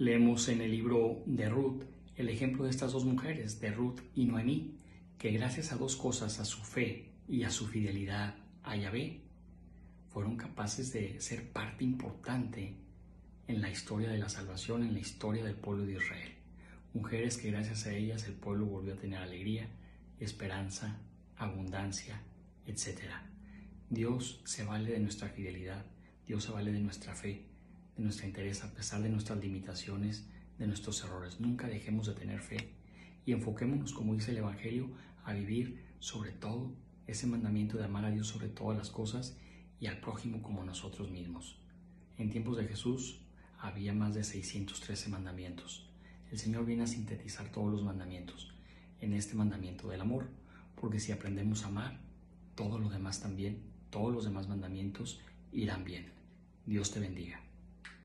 Leemos en el libro de Ruth el ejemplo de estas dos mujeres, de Ruth y Noemí, que gracias a dos cosas, a su fe y a su fidelidad a Yahvé, fueron capaces de ser parte importante en la historia de la salvación, en la historia del pueblo de Israel. Mujeres que gracias a ellas el pueblo volvió a tener alegría, esperanza, abundancia, etc. Dios se vale de nuestra fidelidad, Dios se vale de nuestra fe, de nuestra interés a pesar de nuestras limitaciones, de nuestros errores. Nunca dejemos de tener fe y enfoquémonos, como dice el Evangelio, a vivir sobre todo ese mandamiento de amar a Dios sobre todas las cosas y al prójimo como nosotros mismos. En tiempos de Jesús había más de 613 mandamientos. El Señor viene a sintetizar todos los mandamientos en este mandamiento del amor, porque si aprendemos a amar, todo lo demás también, todos los demás mandamientos irán bien. Dios te bendiga.